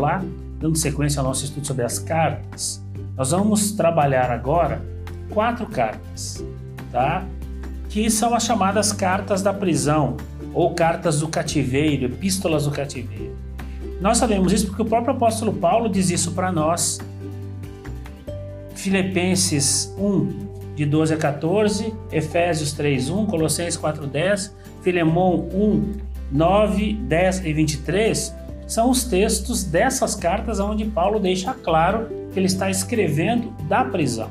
Olá, dando sequência ao nosso estudo sobre as cartas, nós vamos trabalhar agora quatro cartas, tá? Que são as chamadas cartas da prisão ou cartas do cativeiro, epístolas do cativeiro. Nós sabemos isso porque o próprio apóstolo Paulo diz isso para nós. Filipenses 1, de 12 a 14, Efésios 3, 1, Colossenses 4, 10, Filemão 1, 9, 10 e 23 são os textos dessas cartas onde Paulo deixa claro que ele está escrevendo da prisão.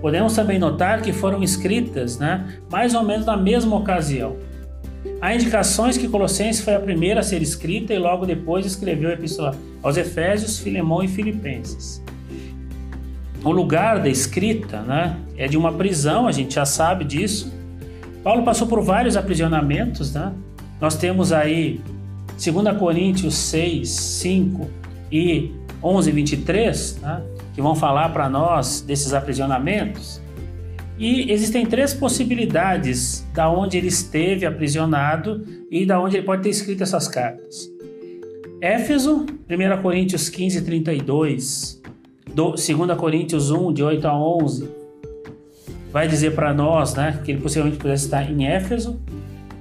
Podemos também notar que foram escritas né, mais ou menos na mesma ocasião. Há indicações que Colossenses foi a primeira a ser escrita e logo depois escreveu a epístola aos Efésios, Filemão e Filipenses. O lugar da escrita né, é de uma prisão, a gente já sabe disso. Paulo passou por vários aprisionamentos. Né? Nós temos aí 2 Coríntios 6, 5 e 11, 23, né, que vão falar para nós desses aprisionamentos. E existem três possibilidades da onde ele esteve aprisionado e da onde ele pode ter escrito essas cartas. Éfeso, 1 Coríntios 15, 32, 2 Coríntios 1, de 8 a 11, vai dizer para nós né, que ele possivelmente pudesse estar em Éfeso.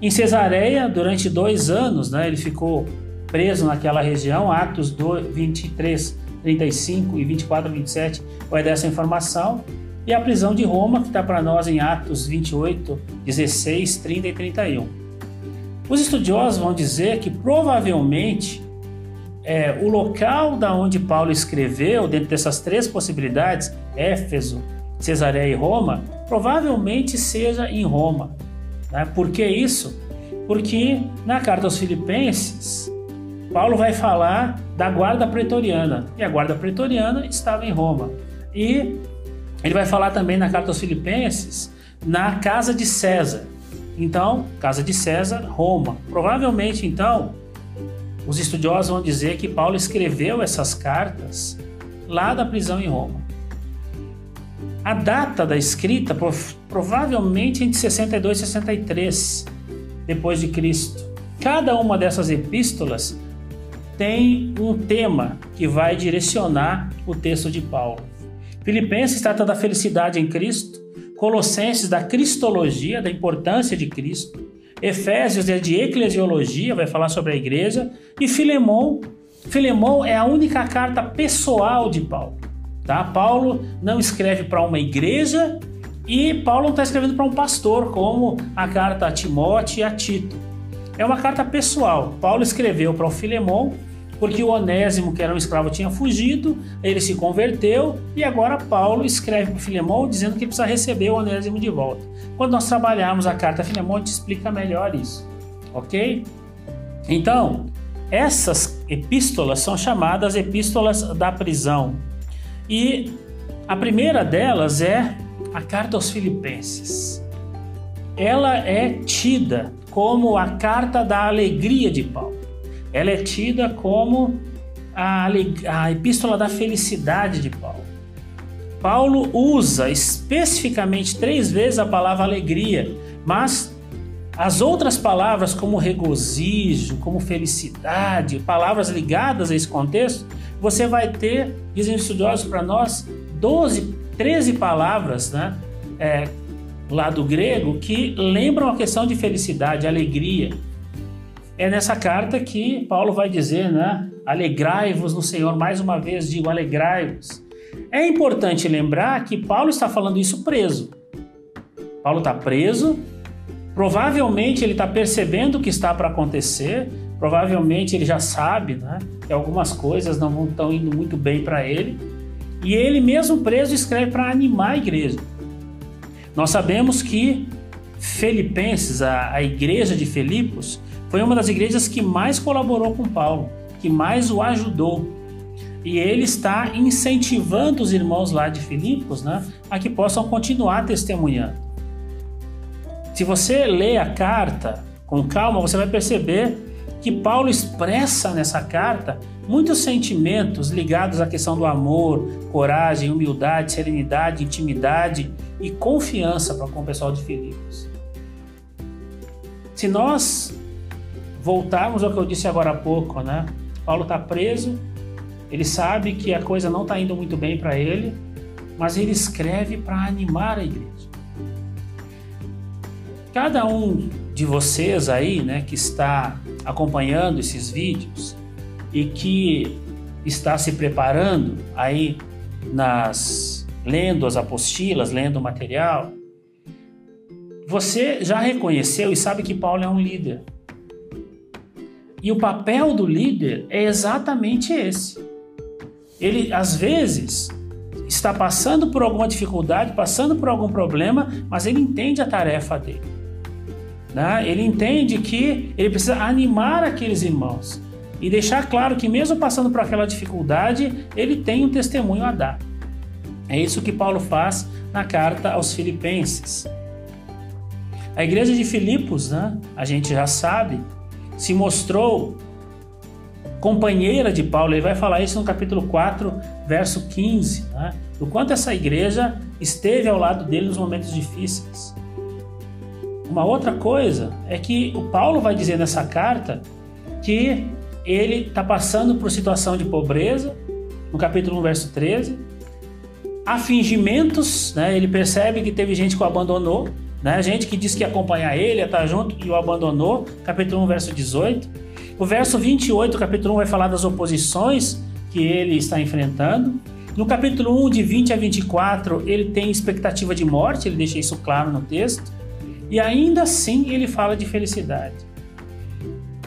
Em Cesareia, durante dois anos, né, ele ficou preso naquela região, Atos 23, 35 e 24 27 vai dar essa informação. E a prisão de Roma, que está para nós em Atos 28, 16, 30 e 31. Os estudiosos vão dizer que provavelmente é, o local da onde Paulo escreveu, dentro dessas três possibilidades, Éfeso, Cesareia e Roma, provavelmente seja em Roma. Né? Por que isso? Porque na carta aos Filipenses, Paulo vai falar da guarda pretoriana, e a guarda pretoriana estava em Roma. E ele vai falar também na carta aos Filipenses, na casa de César. Então, casa de César, Roma. Provavelmente, então, os estudiosos vão dizer que Paulo escreveu essas cartas lá da prisão em Roma. A data da escrita provavelmente entre 62 e 63 depois de Cristo. Cada uma dessas epístolas tem um tema que vai direcionar o texto de Paulo. Filipenses trata da felicidade em Cristo, Colossenses da cristologia, da importância de Cristo, Efésios é de eclesiologia, vai falar sobre a igreja, e Filemão, Filemão é a única carta pessoal de Paulo. Tá? Paulo não escreve para uma igreja e Paulo não está escrevendo para um pastor, como a carta a Timóteo e a Tito. É uma carta pessoal. Paulo escreveu para o Filemão porque o Onésimo, que era um escravo, tinha fugido, ele se converteu e agora Paulo escreve para Filemão dizendo que precisa receber o Onésimo de volta. Quando nós trabalharmos a carta a Filemão, a gente explica melhor isso, ok? Então, essas epístolas são chamadas epístolas da prisão. E a primeira delas é a carta aos Filipenses. Ela é tida como a carta da alegria de Paulo. Ela é tida como a, a epístola da felicidade de Paulo. Paulo usa especificamente três vezes a palavra alegria, mas as outras palavras, como regozijo, como felicidade, palavras ligadas a esse contexto, você vai ter, dizem estudiosos para nós, 12, 13 palavras né, é, lá do grego que lembram a questão de felicidade, alegria. É nessa carta que Paulo vai dizer, né? Alegrai-vos no Senhor, mais uma vez digo, alegrai-vos. É importante lembrar que Paulo está falando isso preso. Paulo está preso, provavelmente ele está percebendo o que está para acontecer, provavelmente ele já sabe né, que algumas coisas não estão indo muito bem para ele, e ele mesmo preso escreve para animar a igreja. Nós sabemos que Filipenses, a, a igreja de Filipos, foi uma das igrejas que mais colaborou com Paulo, que mais o ajudou. E ele está incentivando os irmãos lá de Filipos né, a que possam continuar testemunhando. Se você lê a carta com calma, você vai perceber que Paulo expressa nessa carta muitos sentimentos ligados à questão do amor, coragem, humildade, serenidade, intimidade e confiança para com o pessoal de Filipos. Se nós voltarmos ao que eu disse agora há pouco, né? Paulo está preso, ele sabe que a coisa não está indo muito bem para ele, mas ele escreve para animar a igreja. Cada um de vocês aí, né, que está acompanhando esses vídeos e que está se preparando aí nas lendo as apostilas, lendo o material, você já reconheceu e sabe que Paulo é um líder. E o papel do líder é exatamente esse. Ele, às vezes, está passando por alguma dificuldade, passando por algum problema, mas ele entende a tarefa dele. Né? Ele entende que ele precisa animar aqueles irmãos e deixar claro que, mesmo passando por aquela dificuldade, ele tem um testemunho a dar. É isso que Paulo faz na carta aos Filipenses. A igreja de Filipos, né, a gente já sabe, se mostrou companheira de Paulo. Ele vai falar isso no capítulo 4, verso 15, né, do quanto essa igreja esteve ao lado dele nos momentos difíceis. Uma outra coisa é que o Paulo vai dizer nessa carta que ele está passando por situação de pobreza, no capítulo 1, verso 13. Há fingimentos, né? ele percebe que teve gente que o abandonou, né? Gente que disse que ia acompanhar ele, ia estar junto e o abandonou. Capítulo 1, verso 18. O verso 28, capítulo 1, vai falar das oposições que ele está enfrentando. No capítulo 1, de 20 a 24, ele tem expectativa de morte, ele deixa isso claro no texto. E ainda assim ele fala de felicidade.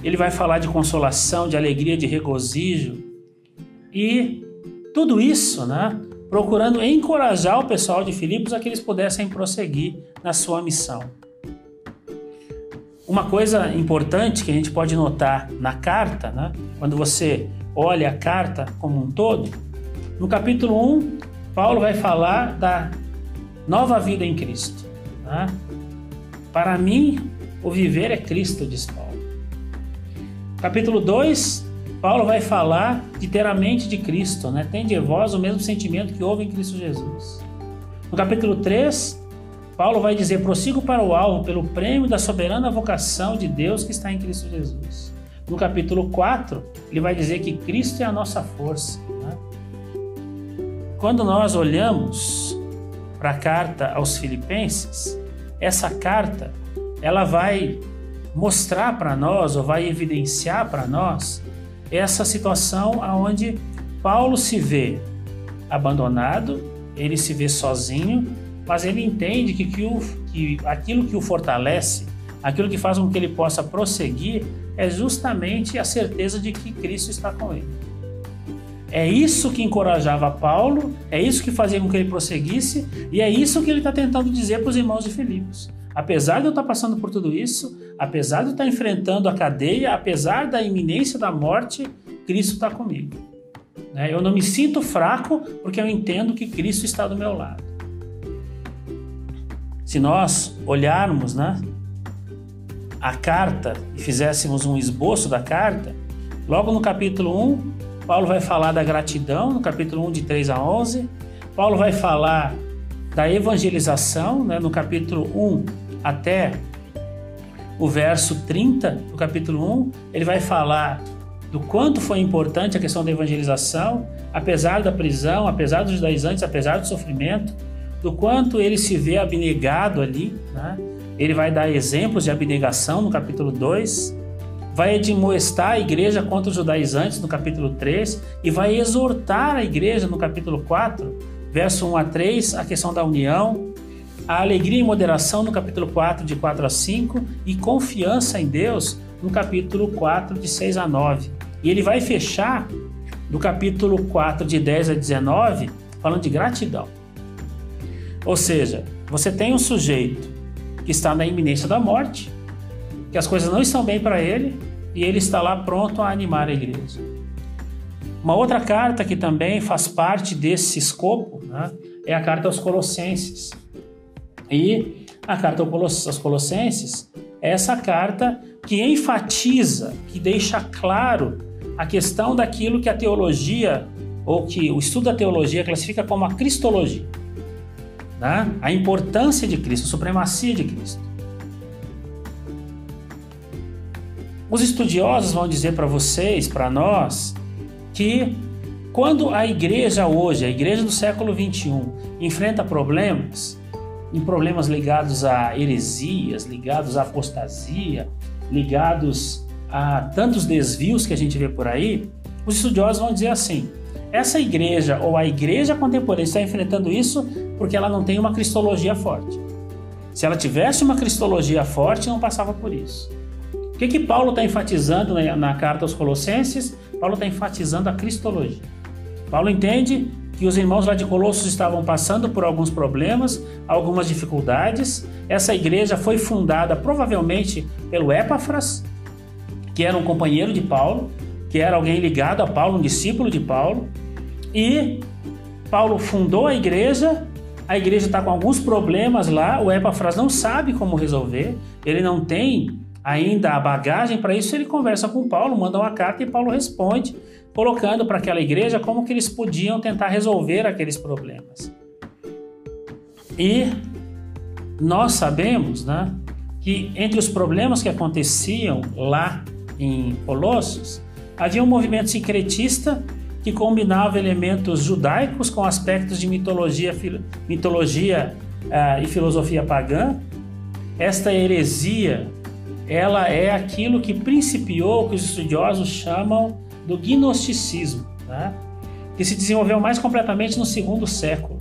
Ele vai falar de consolação, de alegria, de regozijo. E tudo isso, né? procurando encorajar o pessoal de Filipos a que eles pudessem prosseguir na sua missão. Uma coisa importante que a gente pode notar na carta, né, quando você olha a carta como um todo, no capítulo 1, Paulo vai falar da nova vida em Cristo. Né? Para mim, o viver é Cristo, diz Paulo. Capítulo 2, Paulo vai falar de ter a mente de Cristo, né? Tem de vós o mesmo sentimento que houve em Cristo Jesus. No capítulo 3, Paulo vai dizer: prossigo para o alvo pelo prêmio da soberana vocação de Deus que está em Cristo Jesus. No capítulo 4, ele vai dizer que Cristo é a nossa força. Né? Quando nós olhamos para a carta aos Filipenses, essa carta ela vai mostrar para nós ou vai evidenciar para nós essa situação aonde Paulo se vê abandonado, ele se vê sozinho, mas ele entende que, que, o, que aquilo que o fortalece, aquilo que faz com que ele possa prosseguir, é justamente a certeza de que Cristo está com ele. É isso que encorajava Paulo, é isso que fazia com que ele prosseguisse, e é isso que ele está tentando dizer para os irmãos de Filipos. Apesar de eu estar passando por tudo isso, apesar de eu estar enfrentando a cadeia, apesar da iminência da morte, Cristo está comigo. Né? Eu não me sinto fraco porque eu entendo que Cristo está do meu lado. Se nós olharmos né, a carta e fizéssemos um esboço da carta, logo no capítulo 1, Paulo vai falar da gratidão, no capítulo 1, de 3 a 11. Paulo vai falar da evangelização, né, no capítulo 1, até o verso 30 do capítulo 1, ele vai falar do quanto foi importante a questão da evangelização, apesar da prisão, apesar dos judaizantes, apesar do sofrimento, do quanto ele se vê abnegado ali. Né? Ele vai dar exemplos de abnegação no capítulo 2, vai admoestar a igreja contra os judaizantes no capítulo 3 e vai exortar a igreja no capítulo 4, verso 1 a 3, a questão da união, a alegria e moderação no capítulo 4, de 4 a 5, e confiança em Deus no capítulo 4, de 6 a 9. E ele vai fechar no capítulo 4, de 10 a 19, falando de gratidão. Ou seja, você tem um sujeito que está na iminência da morte, que as coisas não estão bem para ele, e ele está lá pronto a animar a igreja. Uma outra carta que também faz parte desse escopo né, é a carta aos Colossenses. E a carta aos Colossenses é essa carta que enfatiza, que deixa claro a questão daquilo que a teologia, ou que o estudo da teologia classifica como a cristologia. Né? A importância de Cristo, a supremacia de Cristo. Os estudiosos vão dizer para vocês, para nós, que quando a igreja hoje, a igreja do século 21, enfrenta problemas, em problemas ligados a heresias, ligados à apostasia, ligados a tantos desvios que a gente vê por aí, os estudiosos vão dizer assim: essa igreja ou a igreja contemporânea está enfrentando isso porque ela não tem uma cristologia forte. Se ela tivesse uma cristologia forte, não passava por isso. O que, que Paulo está enfatizando na, na carta aos Colossenses? Paulo está enfatizando a cristologia. Paulo entende que os irmãos lá de Colossos estavam passando por alguns problemas, algumas dificuldades. Essa igreja foi fundada provavelmente pelo Epáfras, que era um companheiro de Paulo, que era alguém ligado a Paulo, um discípulo de Paulo. E Paulo fundou a igreja, a igreja está com alguns problemas lá, o Epafras não sabe como resolver, ele não tem ainda a bagagem para isso, ele conversa com Paulo, manda uma carta e Paulo responde, colocando para aquela igreja como que eles podiam tentar resolver aqueles problemas. E nós sabemos, né, que entre os problemas que aconteciam lá em Colossos, havia um movimento sincretista que combinava elementos judaicos com aspectos de mitologia, mitologia uh, e filosofia pagã. Esta heresia ela é aquilo que principiou, que os estudiosos chamam do gnosticismo, né? que se desenvolveu mais completamente no segundo século.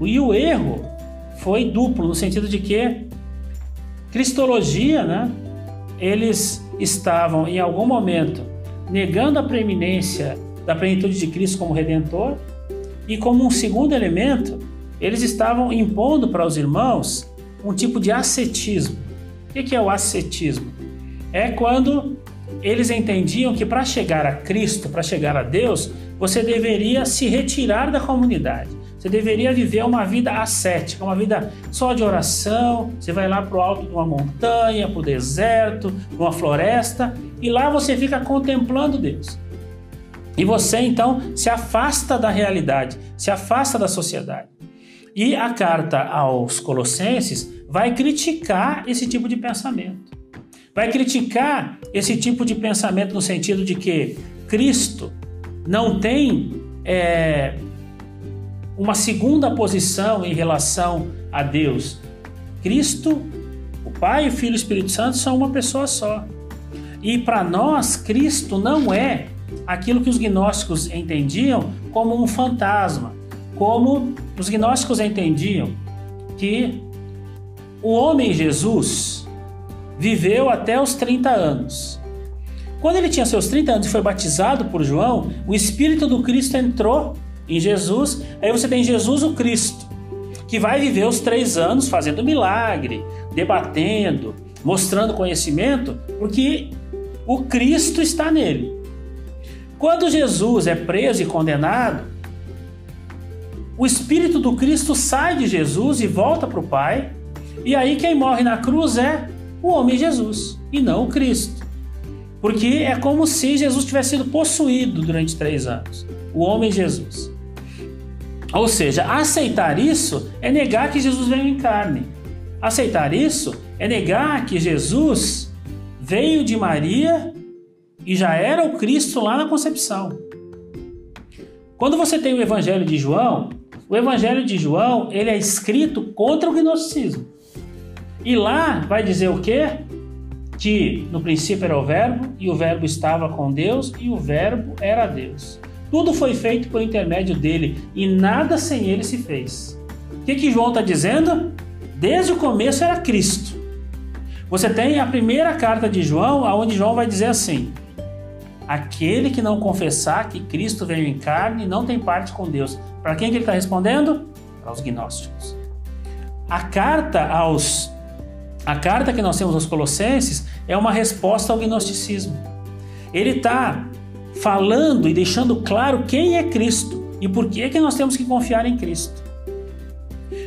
E o erro foi duplo, no sentido de que cristologia, né? eles estavam em algum momento negando a preeminência da plenitude de Cristo como redentor, e como um segundo elemento, eles estavam impondo para os irmãos um tipo de ascetismo. O que é o ascetismo? É quando eles entendiam que para chegar a Cristo, para chegar a Deus, você deveria se retirar da comunidade. Você deveria viver uma vida ascética, uma vida só de oração. Você vai lá para o alto de uma montanha, para o deserto, para uma floresta, e lá você fica contemplando Deus. E você então se afasta da realidade, se afasta da sociedade. E a carta aos Colossenses vai criticar esse tipo de pensamento. Vai criticar esse tipo de pensamento no sentido de que Cristo não tem é, uma segunda posição em relação a Deus. Cristo, o Pai, o Filho e o Espírito Santo são uma pessoa só. E para nós, Cristo não é aquilo que os gnósticos entendiam como um fantasma, como os gnósticos entendiam que o homem Jesus viveu até os 30 anos. Quando ele tinha seus 30 anos e foi batizado por João, o Espírito do Cristo entrou em Jesus. Aí você tem Jesus o Cristo, que vai viver os três anos fazendo milagre, debatendo, mostrando conhecimento, porque o Cristo está nele. Quando Jesus é preso e condenado, o Espírito do Cristo sai de Jesus e volta para o Pai, e aí quem morre na cruz é o homem Jesus e não o Cristo. Porque é como se Jesus tivesse sido possuído durante três anos o homem Jesus. Ou seja, aceitar isso é negar que Jesus veio em carne. Aceitar isso é negar que Jesus veio de Maria e já era o Cristo lá na concepção. Quando você tem o Evangelho de João, o Evangelho de João ele é escrito contra o gnosticismo. E lá vai dizer o quê? Que no princípio era o Verbo, e o Verbo estava com Deus, e o Verbo era Deus. Tudo foi feito por intermédio dele, e nada sem ele se fez. O que, que João está dizendo? Desde o começo era Cristo. Você tem a primeira carta de João, onde João vai dizer assim: Aquele que não confessar que Cristo veio em carne não tem parte com Deus. Para quem que ele está respondendo? Para os gnósticos. A carta aos a carta que nós temos aos Colossenses é uma resposta ao gnosticismo. Ele está falando e deixando claro quem é Cristo e por que, que nós temos que confiar em Cristo.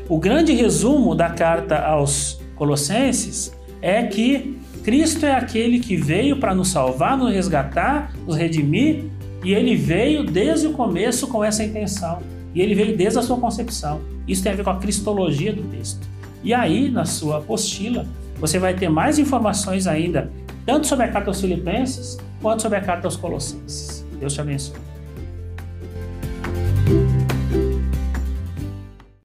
O grande resumo da carta aos Colossenses é que Cristo é aquele que veio para nos salvar, nos resgatar, nos redimir, e ele veio desde o começo com essa intenção. E ele veio desde a sua concepção. Isso tem a ver com a cristologia do texto. E aí, na sua apostila, você vai ter mais informações ainda tanto sobre a carta aos Filipenses quanto sobre a carta aos Colossenses. Deus te abençoe.